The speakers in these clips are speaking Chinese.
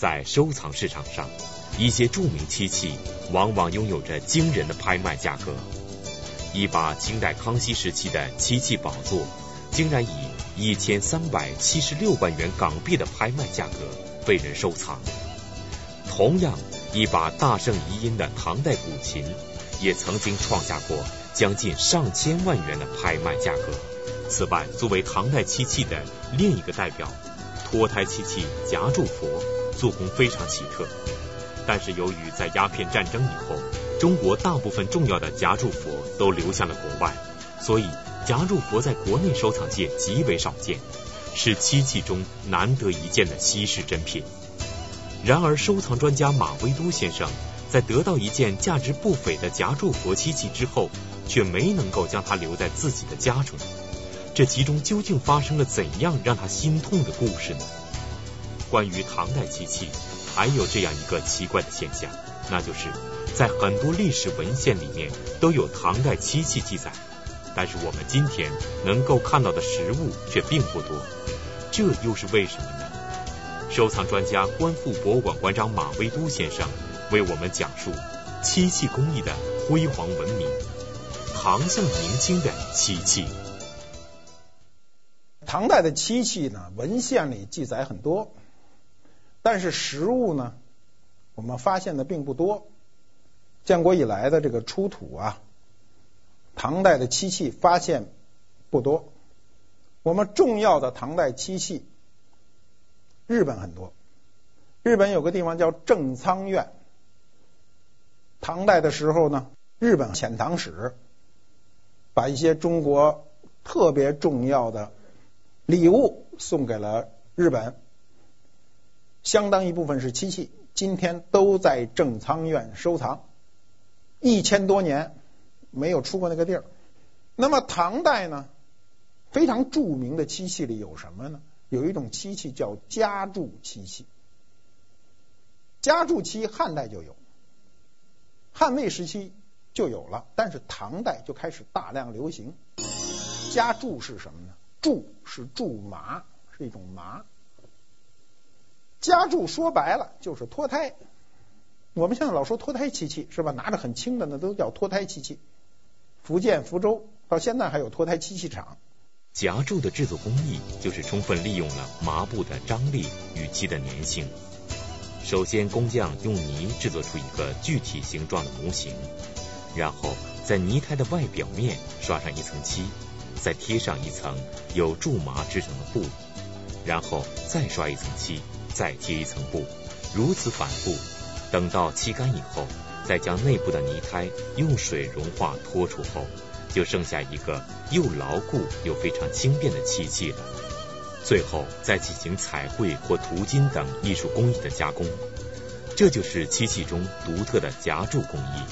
在收藏市场上，一些著名漆器往往拥有着惊人的拍卖价格。一把清代康熙时期的漆器宝座，竟然以一千三百七十六万元港币的拍卖价格被人收藏。同样，一把大圣遗音的唐代古琴，也曾经创下过将近上千万元的拍卖价格。此外，作为唐代漆器的另一个代表，脱胎漆器夹柱佛，做工非常奇特。但是由于在鸦片战争以后，中国大部分重要的夹柱佛都流向了国外，所以夹柱佛在国内收藏界极为少见，是漆器中难得一见的稀世珍品。然而，收藏专家马未都先生在得到一件价值不菲的夹柱佛漆器之后，却没能够将它留在自己的家中。这其中究竟发生了怎样让他心痛的故事呢？关于唐代漆器，还有这样一个奇怪的现象，那就是在很多历史文献里面都有唐代漆器记载，但是我们今天能够看到的实物却并不多，这又是为什么呢？收藏专家、观复博物馆馆长马未都先生为我们讲述漆器工艺的辉煌文明——唐宋明清的漆器。唐代的漆器呢，文献里记载很多，但是实物呢，我们发现的并不多。建国以来的这个出土啊，唐代的漆器发现不多。我们重要的唐代漆器。日本很多，日本有个地方叫正仓院。唐代的时候呢，日本遣唐使把一些中国特别重要的礼物送给了日本，相当一部分是漆器，今天都在正仓院收藏，一千多年没有出过那个地儿。那么唐代呢，非常著名的漆器里有什么呢？有一种漆器叫夹柱漆器，夹柱漆汉代就有，汉魏时期就有了，但是唐代就开始大量流行。夹柱是什么呢？柱是苧麻，是一种麻。夹柱说白了就是脱胎。我们现在老说脱胎漆器是吧？拿着很轻的那都叫脱胎漆器。福建福州到现在还有脱胎漆器厂。夹柱的制作工艺就是充分利用了麻布的张力与漆的粘性。首先，工匠用泥制作出一个具体形状的模型，然后在泥胎的外表面刷上一层漆，再贴上一层由苎麻制成的布，然后再刷一层漆，再贴一层布，如此反复。等到漆干以后，再将内部的泥胎用水融化脱出后。就剩下一个又牢固又非常轻便的漆器了。最后再进行彩绘或涂金等艺术工艺的加工，这就是漆器中独特的夹柱工艺。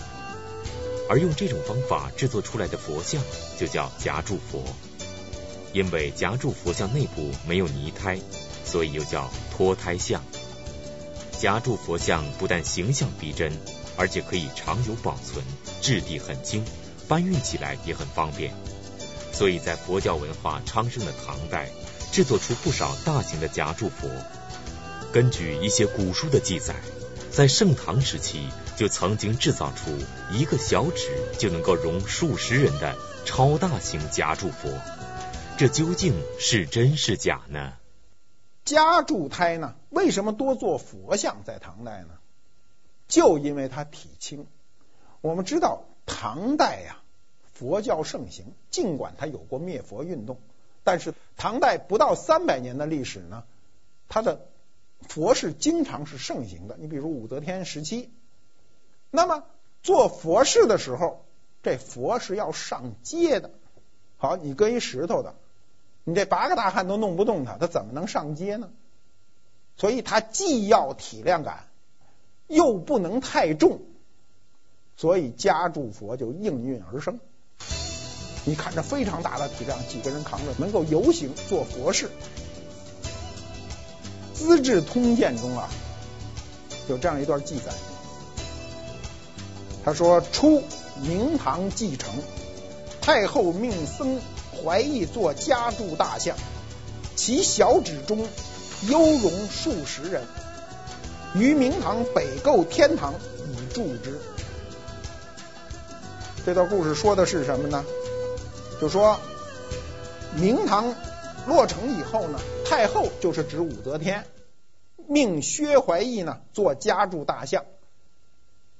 而用这种方法制作出来的佛像就叫夹柱佛。因为夹柱佛像内部没有泥胎，所以又叫脱胎像。夹柱佛像不但形象逼真，而且可以长久保存，质地很轻。搬运起来也很方便，所以在佛教文化昌盛的唐代，制作出不少大型的夹柱佛。根据一些古书的记载，在盛唐时期就曾经制造出一个小指就能够容数十人的超大型夹柱佛。这究竟是真是假呢？夹柱胎呢？为什么多做佛像在唐代呢？就因为它体轻。我们知道。唐代呀，佛教盛行，尽管它有过灭佛运动，但是唐代不到三百年的历史呢，它的佛事经常是盛行的。你比如武则天时期，那么做佛事的时候，这佛是要上阶的。好，你搁一石头的，你这八个大汉都弄不动他，他怎么能上街呢？所以他既要体量感，又不能太重。所以夹柱佛就应运而生。你看这非常大的体量，几个人扛着，能够游行做佛事。《资治通鉴》中啊，有这样一段记载。他说：初明堂继承，太后命僧怀义做家柱大象，其小指中犹容数十人。于明堂北构天堂以助之。这段故事说的是什么呢？就说明堂落成以后呢，太后就是指武则天，命薛怀义呢做家住大相。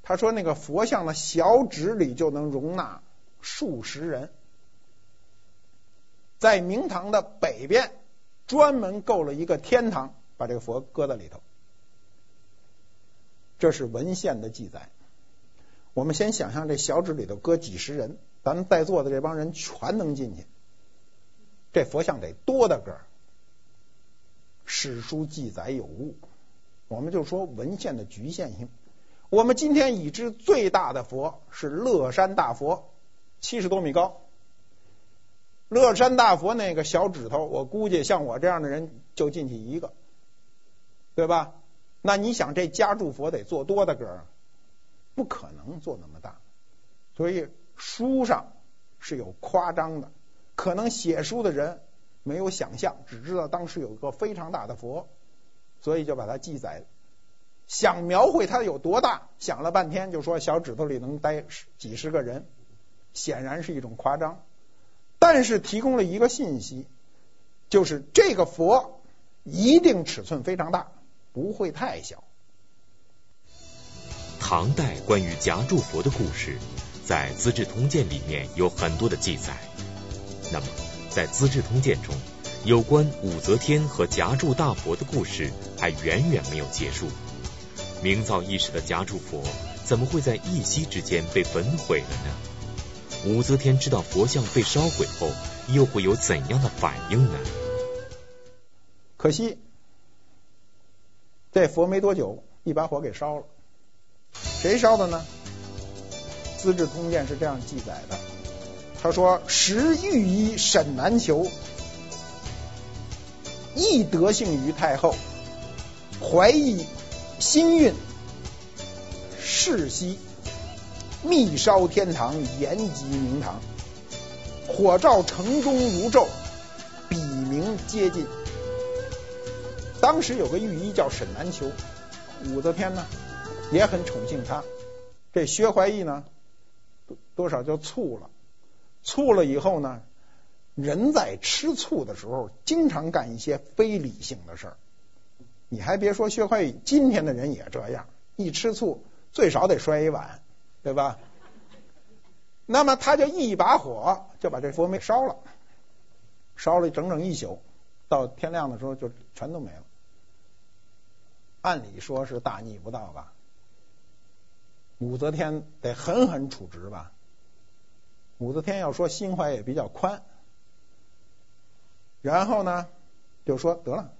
他说那个佛像的小指里就能容纳数十人，在明堂的北边专门构了一个天堂，把这个佛搁在里头。这是文献的记载。我们先想象这小址里头搁几十人，咱们在座的这帮人全能进去，这佛像得多大个儿？史书记载有误，我们就说文献的局限性。我们今天已知最大的佛是乐山大佛，七十多米高。乐山大佛那个小指头，我估计像我这样的人就进去一个，对吧？那你想这家住佛得做多大个儿？不可能做那么大，所以书上是有夸张的，可能写书的人没有想象，只知道当时有一个非常大的佛，所以就把它记载。想描绘它有多大，想了半天就说小指头里能待几十个人，显然是一种夸张。但是提供了一个信息，就是这个佛一定尺寸非常大，不会太小。唐代关于夹柱佛的故事，在《资治通鉴》里面有很多的记载。那么，在《资治通鉴》中，有关武则天和夹柱大佛的故事还远远没有结束。名噪一时的夹柱佛，怎么会在一夕之间被焚毁了呢？武则天知道佛像被烧毁后，又会有怎样的反应呢？可惜，这佛没多久，一把火给烧了。谁烧的呢？《资治通鉴》是这样记载的，他说：“时御医沈南求，亦得幸于太后，怀义心运，世袭，密烧天堂，延及明堂，火照城中如昼，彼明接近。”当时有个御医叫沈南秋，武则天呢？也很宠幸他，这薛怀义呢，多少就醋了，醋了以后呢，人在吃醋的时候，经常干一些非理性的事儿。你还别说薛怀义，今天的人也这样，一吃醋最少得摔一碗，对吧？那么他就一把火就把这佛没烧了，烧了整整一宿，到天亮的时候就全都没了。按理说是大逆不道吧？武则天得狠狠处置吧？武则天要说心怀也比较宽，然后呢就说得了，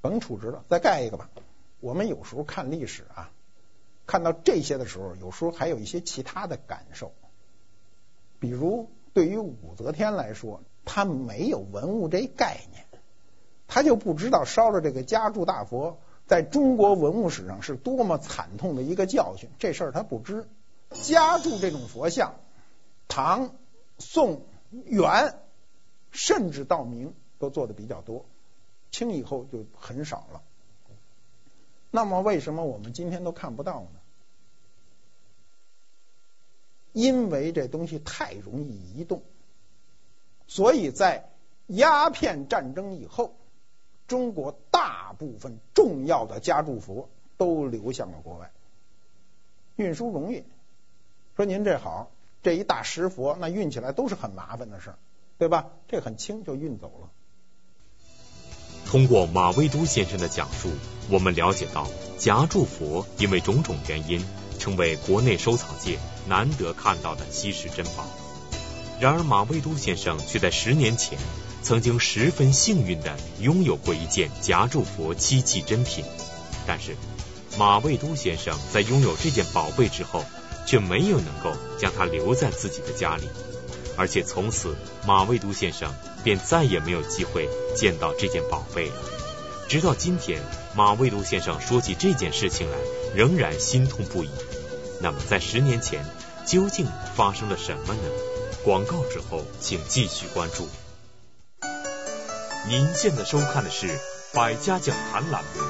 甭处置了，再盖一个吧。我们有时候看历史啊，看到这些的时候，有时候还有一些其他的感受。比如对于武则天来说，她没有文物这概念，她就不知道烧了这个夹柱大佛。在中国文物史上是多么惨痛的一个教训，这事儿她不知。夹柱这种佛像，唐、宋、元，甚至到明都做的比较多，清以后就很少了。那么为什么我们今天都看不到呢？因为这东西太容易移动，所以在鸦片战争以后。中国大部分重要的家柱佛都流向了国外，运输容易。说您这好，这一大石佛，那运起来都是很麻烦的事儿，对吧？这很轻就运走了。通过马未都先生的讲述，我们了解到夹柱佛因为种种原因，成为国内收藏界难得看到的稀世珍宝。然而马未都先生却在十年前。曾经十分幸运地拥有过一件夹柱佛漆器珍品，但是马未都先生在拥有这件宝贝之后，却没有能够将它留在自己的家里，而且从此马未都先生便再也没有机会见到这件宝贝了。直到今天，马未都先生说起这件事情来，仍然心痛不已。那么在十年前究竟发生了什么呢？广告之后，请继续关注。您现在收看的是《百家讲坛》栏目。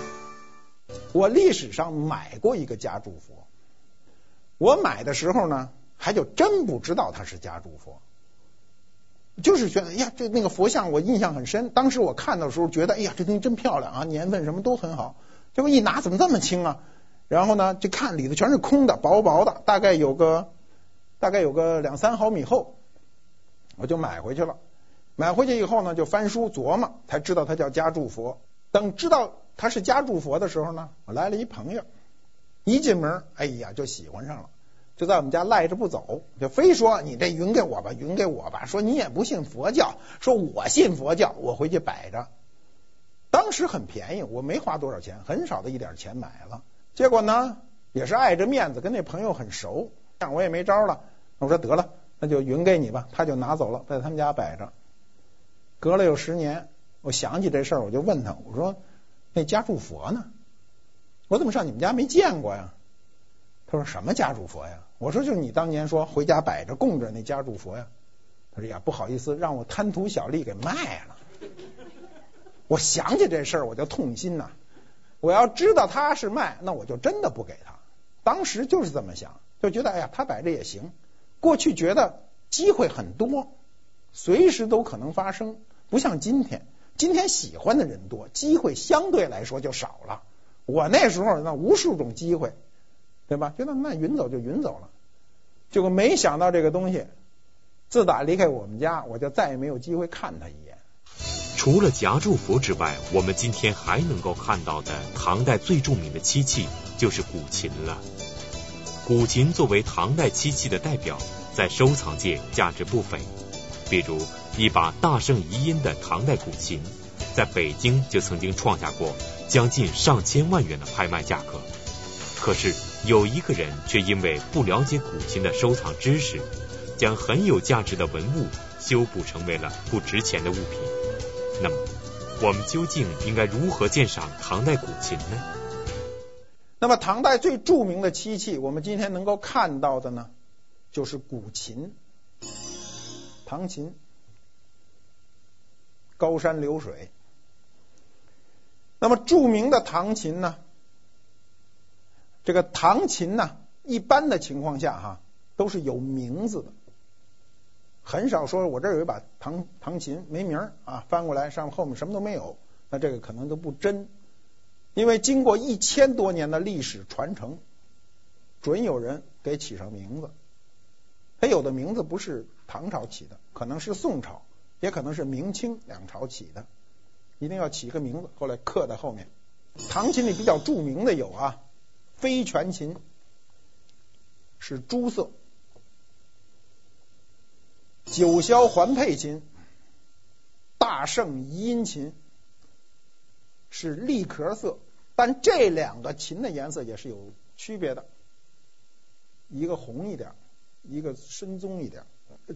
我历史上买过一个家祝佛，我买的时候呢，还就真不知道它是家祝佛，就是觉得哎呀，这那个佛像我印象很深。当时我看的时候觉得，哎呀，这东西真漂亮啊，年份什么都很好。结果一拿怎么这么轻啊？然后呢，就看里头全是空的，薄薄的，大概有个大概有个两三毫米厚，我就买回去了。买回去以后呢，就翻书琢磨，才知道它叫家祝佛。等知道它是家祝佛的时候呢，我来了一朋友，一进门，哎呀，就喜欢上了，就在我们家赖着不走，就非说你这匀给我吧，匀给我吧。说你也不信佛教，说我信佛教，我回去摆着。当时很便宜，我没花多少钱，很少的一点钱买了。结果呢，也是碍着面子，跟那朋友很熟，这样我也没招了。我说得了，那就匀给你吧。他就拿走了，在他们家摆着。隔了有十年，我想起这事儿，我就问他，我说那家祝佛呢？我怎么上你们家没见过呀？他说什么家主佛呀？我说就是你当年说回家摆着供着那家主佛呀。他说呀，不好意思，让我贪图小利给卖了。我想起这事儿，我就痛心呐。我要知道他是卖，那我就真的不给他。当时就是这么想，就觉得哎呀，他摆着也行。过去觉得机会很多，随时都可能发生。不像今天，今天喜欢的人多，机会相对来说就少了。我那时候那无数种机会，对吧？觉得那云走就云走了，结果没想到这个东西，自打离开我们家，我就再也没有机会看他一眼。除了夹祝佛之外，我们今天还能够看到的唐代最著名的漆器就是古琴了。古琴作为唐代漆器的代表，在收藏界价值不菲，比如。一把大圣遗音的唐代古琴，在北京就曾经创下过将近上千万元的拍卖价格。可是有一个人却因为不了解古琴的收藏知识，将很有价值的文物修补成为了不值钱的物品。那么，我们究竟应该如何鉴赏唐代古琴呢？那么，唐代最著名的漆器，我们今天能够看到的呢，就是古琴，唐琴。高山流水。那么著名的唐琴呢？这个唐琴呢，一般的情况下哈，都是有名字的，很少说我这儿有一把唐唐琴没名儿啊，翻过来上后面什么都没有，那这个可能都不真。因为经过一千多年的历史传承，准有人给起上名字。他有的名字不是唐朝起的，可能是宋朝。也可能是明清两朝起的，一定要起个名字，后来刻在后面。唐琴里比较著名的有啊，非全琴是朱色，九霄环佩琴、大圣遗音琴是栗壳色，但这两个琴的颜色也是有区别的，一个红一点，一个深棕一点。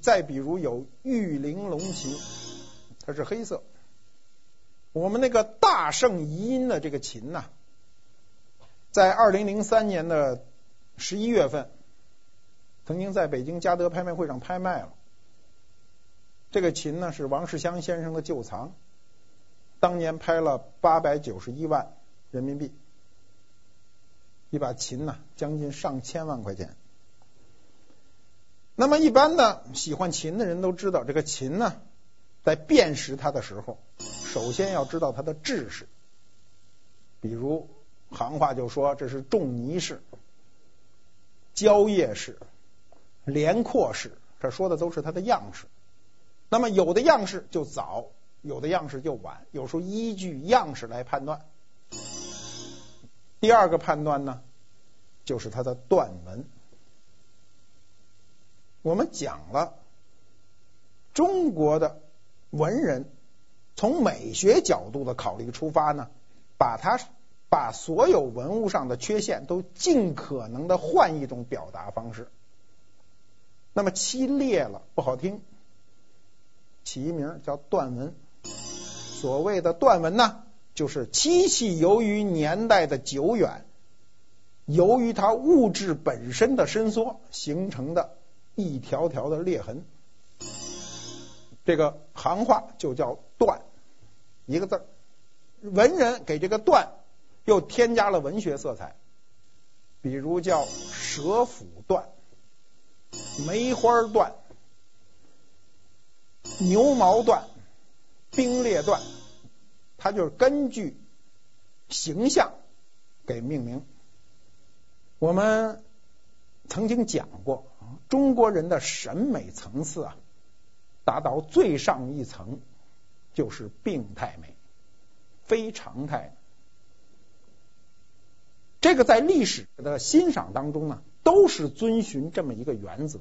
再比如有玉玲珑琴，它是黑色。我们那个大圣遗音的这个琴呢，在二零零三年的十一月份，曾经在北京嘉德拍卖会上拍卖了。这个琴呢是王世襄先生的旧藏，当年拍了八百九十一万人民币，一把琴呢将近上千万块钱。那么一般的喜欢琴的人都知道，这个琴呢，在辨识它的时候，首先要知道它的制式。比如行话就说这是仲尼式、蕉叶式、连阔式，这说的都是它的样式。那么有的样式就早，有的样式就晚，有时候依据样式来判断。第二个判断呢，就是它的断纹。我们讲了，中国的文人从美学角度的考虑出发呢，把它把所有文物上的缺陷都尽可能的换一种表达方式。那么漆裂了不好听，起一名叫断纹。所谓的断纹呢，就是漆器由于年代的久远，由于它物质本身的伸缩形成的。一条条的裂痕，这个行话就叫断，一个字。文人给这个断又添加了文学色彩，比如叫蛇腹段、梅花段、牛毛段、冰裂段，它就是根据形象给命名。我们曾经讲过，中国人的审美层次啊，达到最上一层就是病态美，非常态。这个在历史的欣赏当中呢，都是遵循这么一个原则。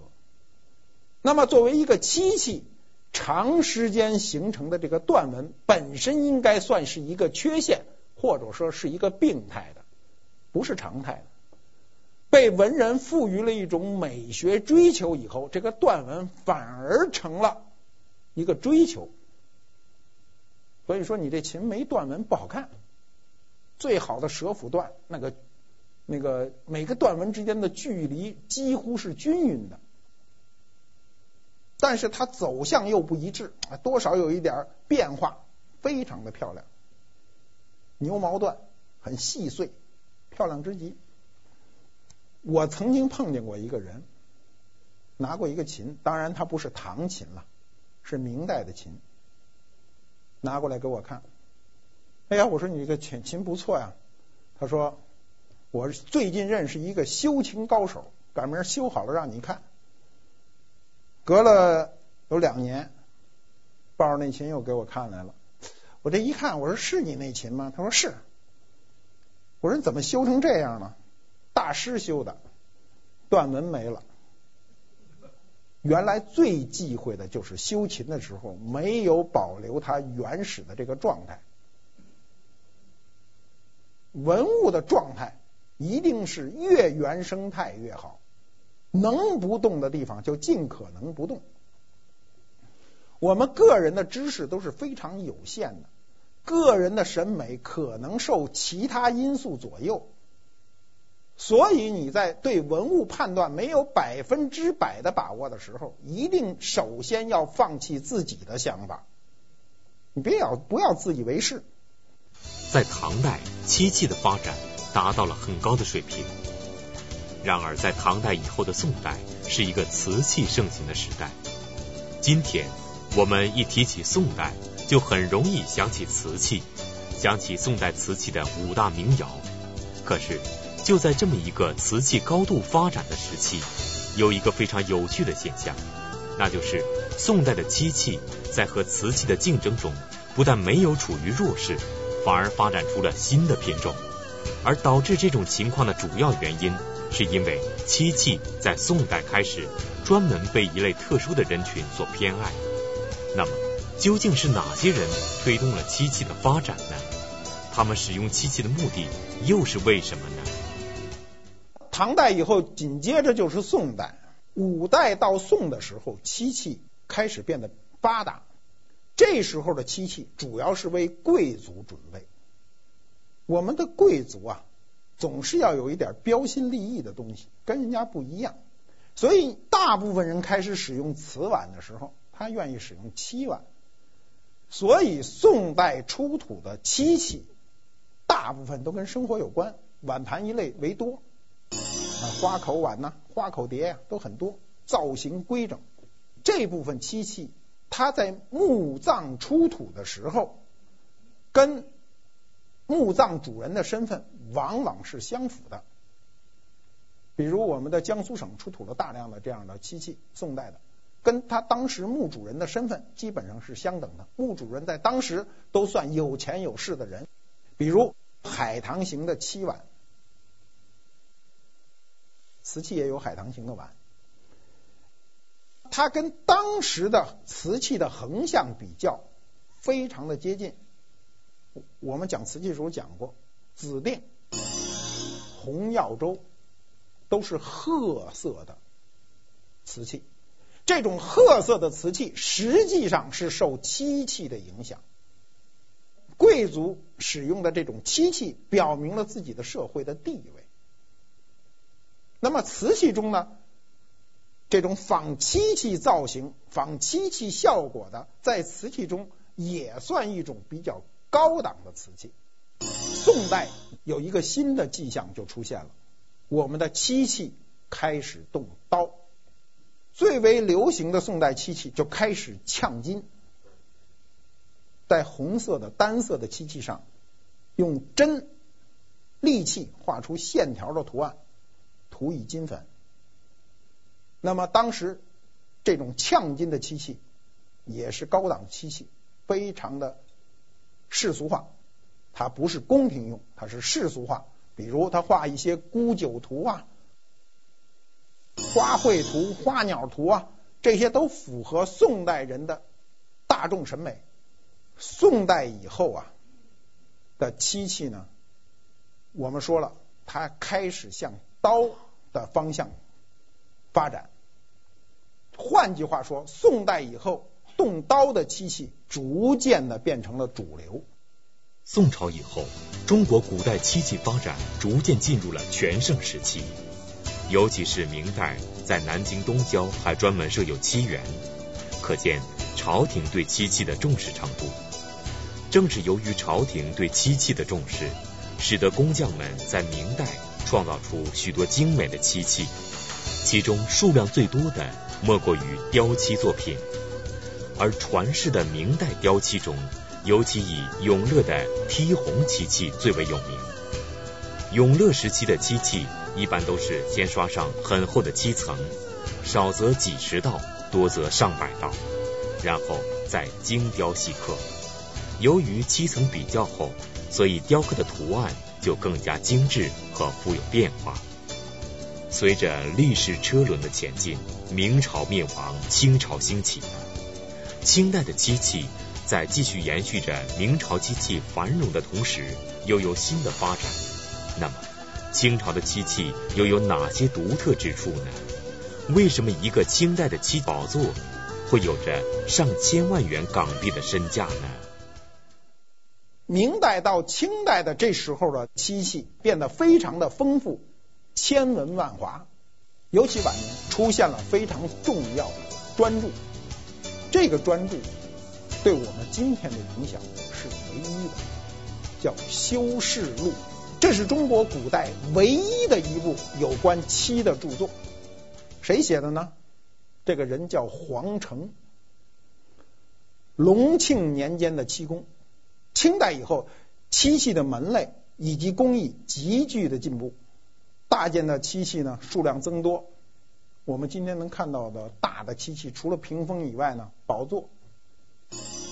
那么作为一个漆器，长时间形成的这个断纹，本身应该算是一个缺陷，或者说是一个病态的，不是常态的。被文人赋予了一种美学追求以后，这个断纹反而成了一个追求。所以说，你这琴没断纹不好看。最好的蛇腹断，那个那个每个段纹之间的距离几乎是均匀的，但是它走向又不一致啊，多少有一点变化，非常的漂亮。牛毛段很细碎，漂亮之极。我曾经碰见过一个人，拿过一个琴，当然它不是唐琴了，是明代的琴，拿过来给我看。哎呀，我说你这个琴琴不错呀。他说我最近认识一个修琴高手，赶明儿修好了让你看。隔了有两年，抱着那琴又给我看来了。我这一看，我说是你那琴吗？他说是。我说你怎么修成这样呢？大师修的，断纹没了。原来最忌讳的就是修琴的时候没有保留它原始的这个状态。文物的状态一定是越原生态越好，能不动的地方就尽可能不动。我们个人的知识都是非常有限的，个人的审美可能受其他因素左右。所以你在对文物判断没有百分之百的把握的时候，一定首先要放弃自己的想法。你别要不要自以为是。在唐代，漆器的发展达到了很高的水平。然而，在唐代以后的宋代是一个瓷器盛行的时代。今天我们一提起宋代，就很容易想起瓷器，想起宋代瓷器的五大名窑。可是。就在这么一个瓷器高度发展的时期，有一个非常有趣的现象，那就是宋代的漆器在和瓷器的竞争中，不但没有处于弱势，反而发展出了新的品种。而导致这种情况的主要原因，是因为漆器在宋代开始专门被一类特殊的人群所偏爱。那么，究竟是哪些人推动了漆器的发展呢？他们使用漆器的目的又是为什么呢？唐代以后，紧接着就是宋代。五代到宋的时候，漆器开始变得发达。这时候的漆器主要是为贵族准备。我们的贵族啊，总是要有一点标新立异的东西，跟人家不一样。所以，大部分人开始使用瓷碗的时候，他愿意使用漆碗。所以，宋代出土的漆器大部分都跟生活有关，碗盘一类为多。花口碗呐，花口碟呀，都很多，造型规整。这部分漆器，它在墓葬出土的时候，跟墓葬主人的身份往往是相符的。比如我们的江苏省出土了大量的这样的漆器，宋代的，跟他当时墓主人的身份基本上是相等的。墓主人在当时都算有钱有势的人，比如海棠形的漆碗。瓷器也有海棠形的碗，它跟当时的瓷器的横向比较非常的接近。我们讲瓷器的时候讲过，紫定、红耀州都是褐色的瓷器。这种褐色的瓷器实际上是受漆器的影响。贵族使用的这种漆器，表明了自己的社会的地位。那么瓷器中呢，这种仿漆器造型、仿漆器效果的，在瓷器中也算一种比较高档的瓷器。宋代有一个新的迹象就出现了，我们的漆器开始动刀，最为流行的宋代漆器就开始呛金，在红色的单色的漆器上用针利器画出线条的图案，涂以金粉。那么当时这种呛金的漆器也是高档漆器，非常的世俗化。它不是宫廷用，它是世俗化。比如他画一些沽酒图啊、花卉图、花鸟图啊，这些都符合宋代人的大众审美。宋代以后啊的漆器呢，我们说了，它开始向刀的方向发展。换句话说，宋代以后动刀的漆器逐渐的变成了主流。宋朝以后，中国古代漆器发展逐渐进入了全盛时期。尤其是明代，在南京东郊还专门设有漆园，可见朝廷对漆器的重视程度。正是由于朝廷对漆器的重视，使得工匠们在明代创造出许多精美的漆器，其中数量最多的莫过于雕漆作品。而传世的明代雕漆中，尤其以永乐的剔红漆器最为有名。永乐时期的漆器一般都是先刷上很厚的漆层，少则几十道，多则上百道，然后再精雕细刻。由于漆层比较厚，所以雕刻的图案就更加精致和富有变化。随着历史车轮的前进，明朝灭亡，清朝兴起，清代的漆器。在继续延续着明朝漆器繁荣的同时，又有新的发展。那么，清朝的漆器又有哪些独特之处呢？为什么一个清代的漆宝座会有着上千万元港币的身价呢？明代到清代的这时候的漆器变得非常的丰富，千文万华。尤其晚年出现了非常重要的专注，这个专著。对我们今天的影响是唯一的，叫《修士录》，这是中国古代唯一的一部有关漆的著作。谁写的呢？这个人叫黄成，隆庆年间的漆工。清代以后，漆器的门类以及工艺急剧的进步，大件的漆器呢数量增多。我们今天能看到的大的漆器，除了屏风以外呢，宝座。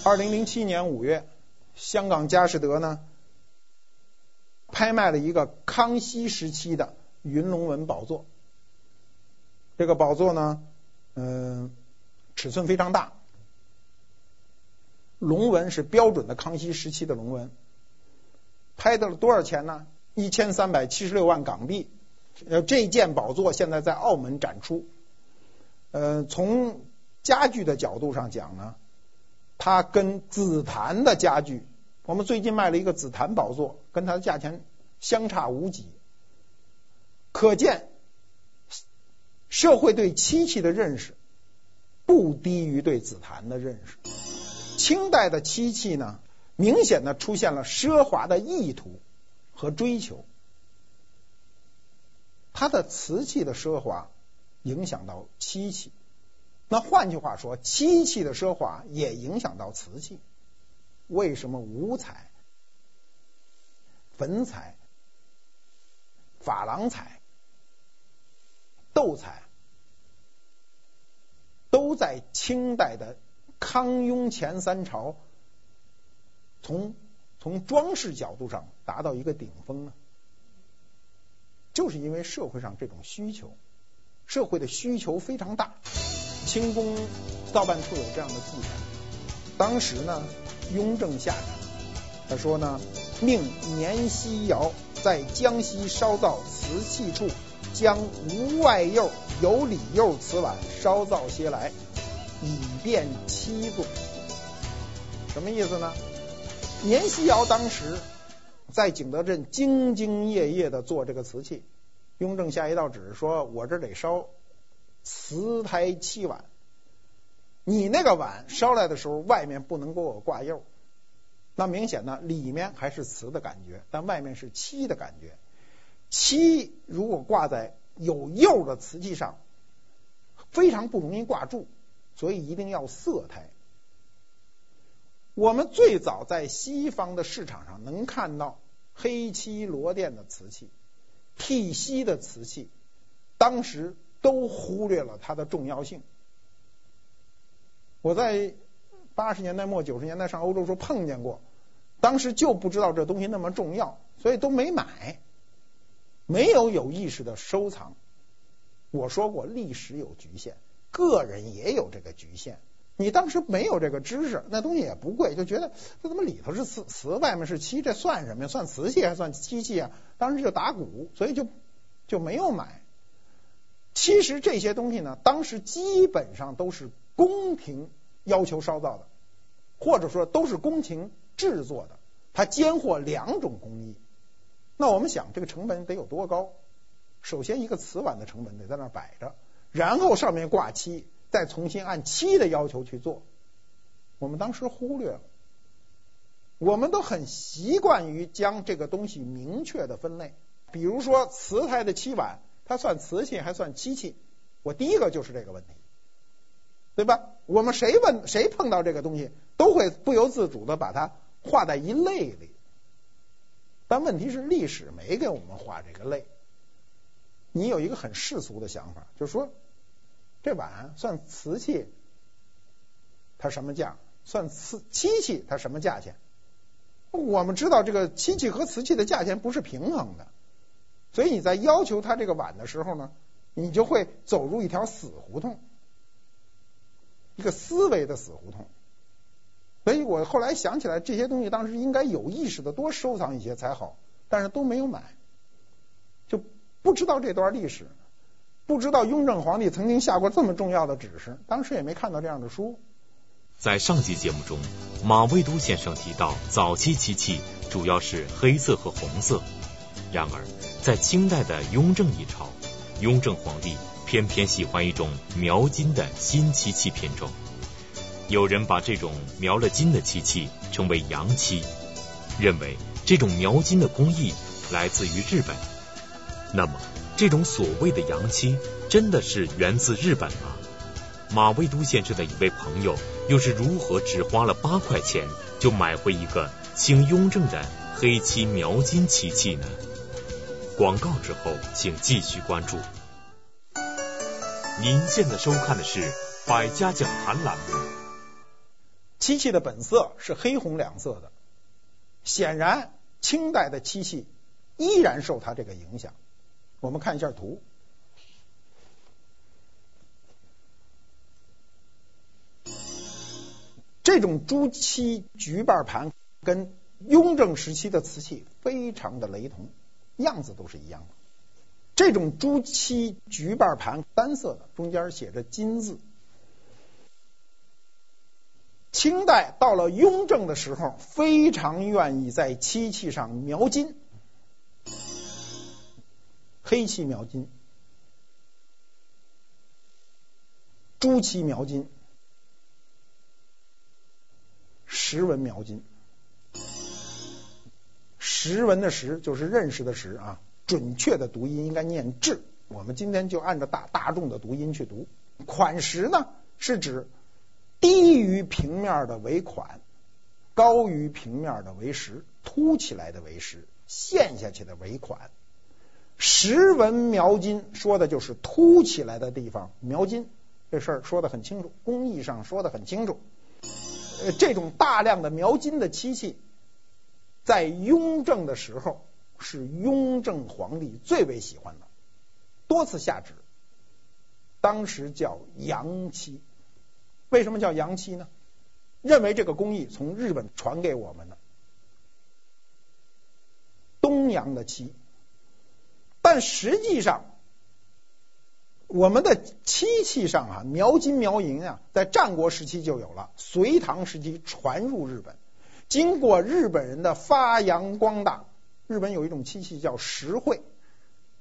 二零零七年五月，香港佳士得呢拍卖了一个康熙时期的云龙纹宝座。这个宝座呢，嗯，尺寸非常大，龙纹是标准的康熙时期的龙纹。拍到了多少钱呢？一千三百七十六万港币。呃，这件宝座现在在澳门展出。呃，从家具的角度上讲呢。它跟紫檀的家具，我们最近卖了一个紫檀宝座，跟它的价钱相差无几。可见社会对漆器的认识不低于对紫檀的认识。清代的漆器呢，明显的出现了奢华的意图和追求。它的瓷器的奢华影响到漆器。那换句话说，漆器的奢华也影响到瓷器。为什么五彩、粉彩、珐琅彩、斗彩都在清代的康雍乾三朝从从装饰角度上达到一个顶峰呢？就是因为社会上这种需求，社会的需求非常大。清宫造办处有这样的记载，当时呢，雍正下旨，他说呢，命年希尧在江西烧造瓷器处，将无外釉有里釉瓷碗烧造些来，以便漆作。什么意思呢？年希尧当时在景德镇兢兢业业的做这个瓷器，雍正下一道旨说，我这得烧。瓷胎漆碗，你那个碗烧来的时候，外面不能给我挂釉，那明显呢，里面还是瓷的感觉，但外面是漆的感觉。漆如果挂在有釉的瓷器上，非常不容易挂住，所以一定要色胎。我们最早在西方的市场上能看到黑漆螺鈿的瓷器、剔锡的瓷器，当时都忽略了它的重要性。我在八十年代末九十年代上欧洲时候碰见过，当时就不知道这东西那么重要，所以都没买，没有有意识的收藏。我说过，历史有局限，个人也有这个局限。你当时没有这个知识，那东西也不贵，就觉得这怎么里头是瓷，瓷外面是漆，这算什么呀？算瓷器还算漆器啊？当时就打鼓，所以就就没有买。其实这些东西呢，当时基本上都是。宫廷要求烧造的，或者说都是宫廷制作的，它兼获两种工艺。那我们想，这个成本得有多高？首先，一个瓷碗的成本得在那摆着，然后上面挂漆，再重新按漆的要求去做。我们当时忽略了，我们都很习惯于将这个东西明确的分类。比如说，瓷胎的漆碗，它算瓷器还算漆器？我第一个就是这个问题。对吧？我们谁问谁碰到这个东西，都会不由自主的把它划在一类里。但问题是历史没给我们划这个类。你有一个很世俗的想法，就是说这碗算瓷器，它什么价？算瓷漆器，它什么价钱？我们知道这个漆器和瓷器的价钱不是平衡的，所以你在要求它这个碗的时候呢，你就会走入一条死胡同。一个思维的死胡同，所以我后来想起来，这些东西当时应该有意识的多收藏一些才好，但是都没有买，就不知道这段历史，不知道雍正皇帝曾经下过这么重要的指示，当时也没看到这样的书。在上集节目中，马未都先生提到，早期漆器主要是黑色和红色，然而在清代的雍正一朝，雍正皇帝。偏偏喜欢一种描金的新漆器品种，有人把这种描了金的漆器称为洋漆，认为这种描金的工艺来自于日本。那么，这种所谓的洋漆真的是源自日本吗？马未都先生的一位朋友又是如何只花了八块钱就买回一个清雍正的黑漆描金漆器呢？广告之后，请继续关注。您现在收看的是《百家讲坛》栏目。漆器的本色是黑红两色的，显然清代的漆器依然受它这个影响。我们看一下图，这种朱漆橘瓣盘跟雍正时期的瓷器非常的雷同，样子都是一样的。这种朱漆橘瓣盘单色的，中间写着金字。清代到了雍正的时候，非常愿意在漆器上描金，黑漆描金，朱漆描金，石纹描金。石纹的石就是认识的识啊。准确的读音应该念“志”，我们今天就按照大大众的读音去读。款石呢，是指低于平面的为款，高于平面的为石，凸起来的为石，陷下去的为款。识文描金说的就是凸起来的地方描金，这事儿说得很清楚，工艺上说得很清楚。呃，这种大量的描金的漆器，在雍正的时候。是雍正皇帝最为喜欢的，多次下旨。当时叫洋漆，为什么叫洋漆呢？认为这个工艺从日本传给我们的东洋的漆，但实际上我们的漆器上啊，描金描银啊，在战国时期就有了，隋唐时期传入日本，经过日本人的发扬光大。日本有一种漆器叫石绘，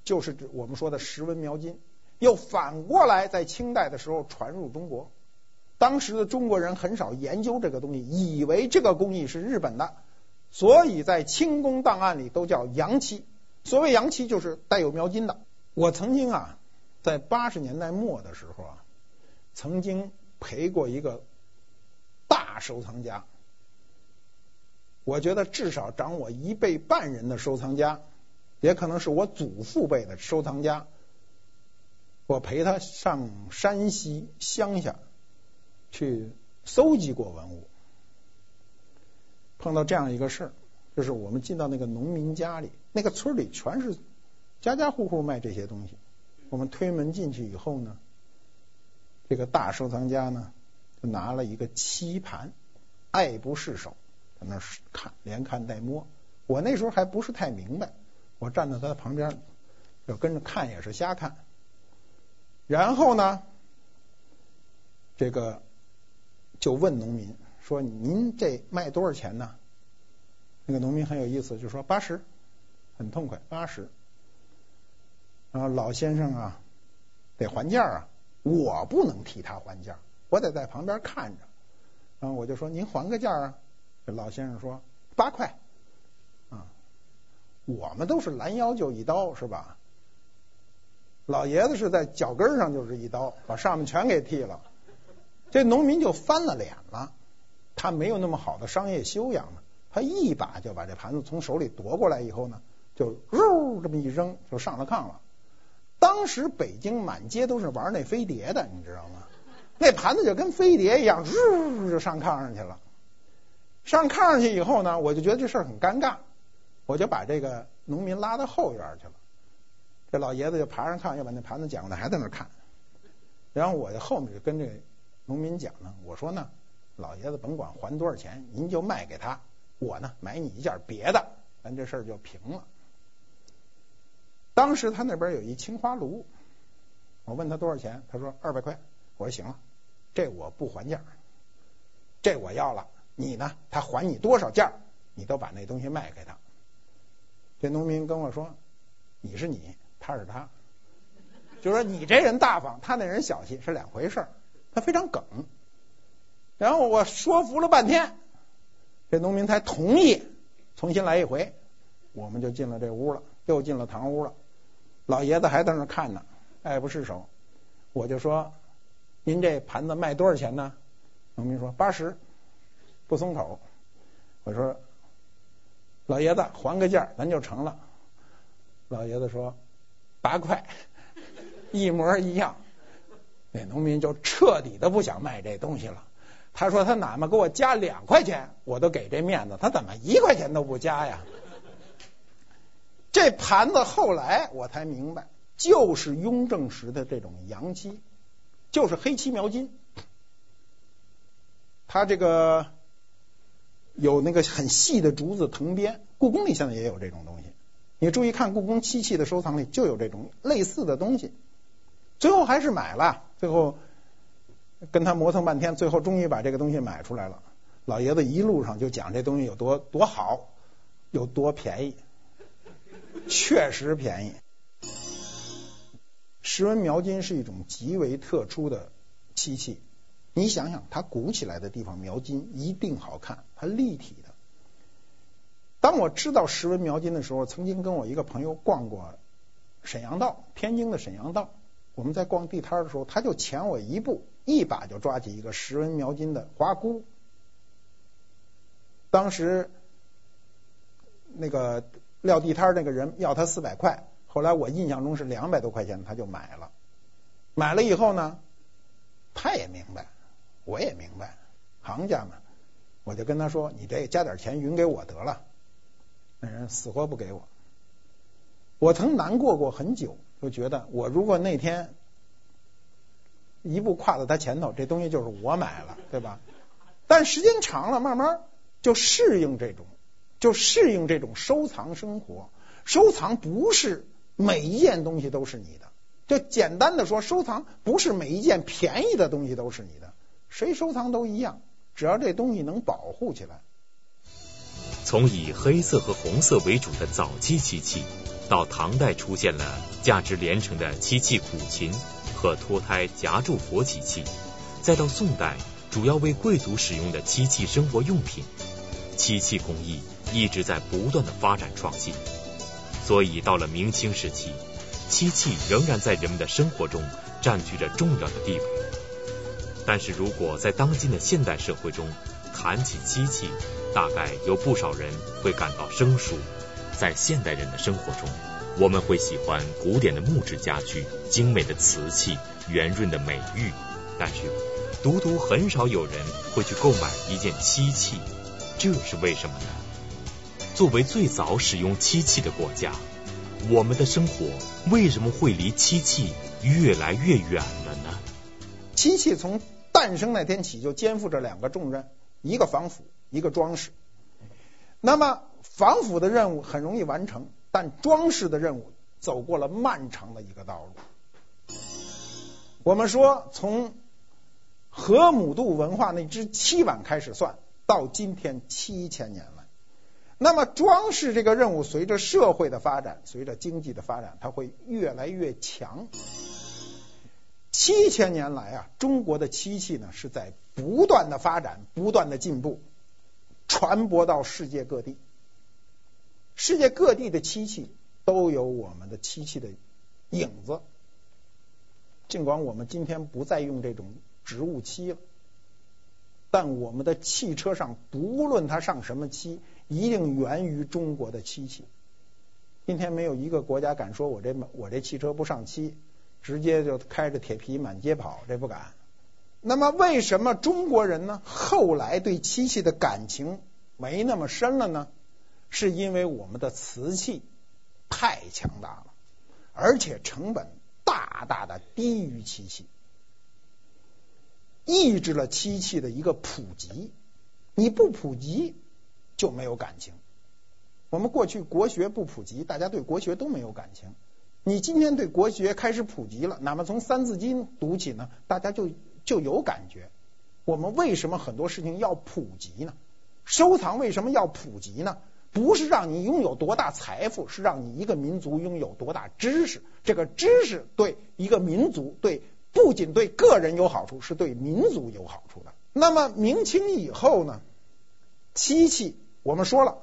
就是指我们说的石纹描金，又反过来在清代的时候传入中国。当时的中国人很少研究这个东西，以为这个工艺是日本的，所以在清宫档案里都叫洋漆。所谓洋漆，就是带有描金的。我曾经啊，在八十年代末的时候啊，曾经陪过一个大收藏家，我觉得至少长我一辈半人的收藏家，也可能是我祖父辈的收藏家。我陪他上山西乡下去搜集过文物，碰到这样一个事儿，就是我们进到那个农民家里，那个村里全是家家户户卖这些东西。我们推门进去以后呢，这个大收藏家呢就拿了一个漆盘，爱不释手，在那看，连看带摸。我那时候还不是太明白，我站在他旁边，就跟着看，也是瞎看。然后呢，这个就问农民说：“您这卖多少钱呢？”那个农民很有意思，就说：“八十，很痛快，八十。”然后老先生啊，得还价啊，我不能替他还价，我得在旁边看着。然后我就说：“您还个价啊？”老先生说：“八块。”啊，我们都是拦腰就一刀，是吧？老爷子是在脚跟上就是一刀，把上面全给剃了。这农民就翻了脸了，他没有那么好的商业修养呢，他一把就把这盘子从手里夺过来以后呢，就嗖这么一扔，就上了炕了。当时北京满街都是玩那飞碟的，你知道吗？那盘子就跟飞碟一样，嗖就上炕上去了。上炕上去以后呢，我就觉得这事儿很尴尬，我就把这个农民拉到后院去了。这老爷子就爬上炕，又把那盘子捡过来，还在那看。然后我就后面就跟这农民讲呢，我说呢，老爷子甭管还多少钱，您就卖给他，我呢买你一件别的，咱这事儿就平了。当时他那边有一青花炉，我问他多少钱，他说二百块。我说行了，这我不还价，这我要了。你呢，他还你多少价，你都把那东西卖给他。这农民跟我说，你是你。他是他，就说你这人大方，他那人小气是两回事儿。他非常梗，然后我说服了半天，这农民才同意重新来一回。我们就进了这屋了，又进了堂屋了。老爷子还在那看呢，爱不释手。我就说：“您这盘子卖多少钱呢？”农民说：“八十，不松口。”我说：“老爷子还个价，咱就成了。”老爷子说。八块，一模一样。那农民就彻底的不想卖这东西了。他说他哪怕给我加两块钱，我都给这面子。他怎么一块钱都不加呀？这盘子后来我才明白，就是雍正时的这种洋漆，就是黑漆描金。它这个有那个很细的竹子藤编，故宫里现在也有这种东西。你注意看，故宫漆器的收藏里就有这种类似的东西。最后还是买了，最后跟他磨蹭半天，最后终于把这个东西买出来了。老爷子一路上就讲这东西有多多好，有多便宜，确实便宜。石纹描金是一种极为特殊的漆器，你想想，它鼓起来的地方描金一定好看，它立体的。当我知道石纹描金的时候，曾经跟我一个朋友逛过沈阳道，天津的沈阳道。我们在逛地摊的时候，他就前我一步，一把就抓起一个石纹描金的花箍。当时那个撂地摊那个人要他四百块，后来我印象中是两百多块钱，他就买了。买了以后呢，他也明白，我也明白，行家嘛，我就跟他说：“你这加点钱匀给我得了。”那人死活不给我，我曾难过过很久，就觉得我如果那天一步跨到他前头，这东西就是我买了，对吧？但时间长了，慢慢就适应这种，就适应这种收藏生活。收藏不是每一件东西都是你的，就简单的说，收藏不是每一件便宜的东西都是你的，谁收藏都一样，只要这东西能保护起来。从以黑色和红色为主的早期漆器，到唐代出现了价值连城的漆器古琴和脱胎夹柱活漆器，再到宋代主要为贵族使用的漆器生活用品，漆器工艺一直在不断的发展创新，所以到了明清时期，漆器仍然在人们的生活中占据着重要的地位。但是如果在当今的现代社会中谈起漆器，大概有不少人会感到生疏。在现代人的生活中，我们会喜欢古典的木质家具、精美的瓷器、圆润的美玉，但是独独很少有人会去购买一件漆器，这是为什么呢？作为最早使用漆器的国家，我们的生活为什么会离漆器越来越远了呢？漆器从诞生那天起就肩负着两个重任，一个防腐，一个装饰。那么防腐的任务很容易完成，但装饰的任务走过了漫长的一个道路。我们说，从河姆渡文化那只漆碗开始算，到今天七千年了。那么装饰这个任务，随着社会的发展，随着经济的发展，它会越来越强。七千年来啊，中国的漆器呢是在不断的发展，不断的进步。传播到世界各地，世界各地的漆器都有我们的漆器的影子。尽管我们今天不再用这种植物漆了，但我们的汽车上不论它上什么漆，一定源于中国的漆器。今天没有一个国家敢说我这我这汽车不上漆，直接就开着铁皮满街跑，这不敢。那么为什么中国人呢？后来对漆器的感情没那么深了呢？是因为我们的瓷器太强大了，而且成本大大的低于漆器，抑制了漆器的一个普及。你不普及就没有感情。我们过去国学不普及，大家对国学都没有感情。你今天对国学开始普及了，哪怕从《三字经》读起呢，大家就。就有感觉。我们为什么很多事情要普及呢？收藏为什么要普及呢？不是让你拥有多大财富，是让你一个民族拥有多大知识。这个知识对一个民族，对不仅对个人有好处，是对民族有好处的。那么明清以后呢？漆器我们说了，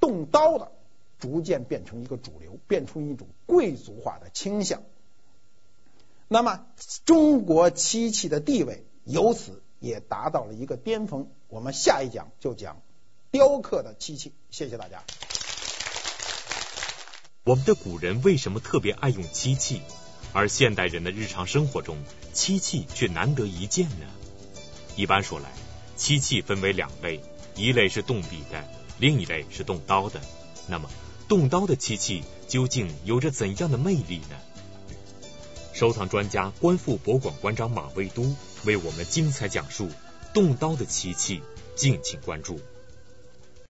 动刀的逐渐变成一个主流，变出一种贵族化的倾向。那么，中国漆器的地位由此也达到了一个巅峰。我们下一讲就讲雕刻的漆器。谢谢大家。我们的古人为什么特别爱用漆器，而现代人的日常生活中漆器却难得一见呢？一般说来，漆器分为两类，一类是动笔的，另一类是动刀的。那么，动刀的漆器究竟有着怎样的魅力呢？收藏专家、观复博物馆馆长马未都为我们精彩讲述动刀的漆器，敬请关注。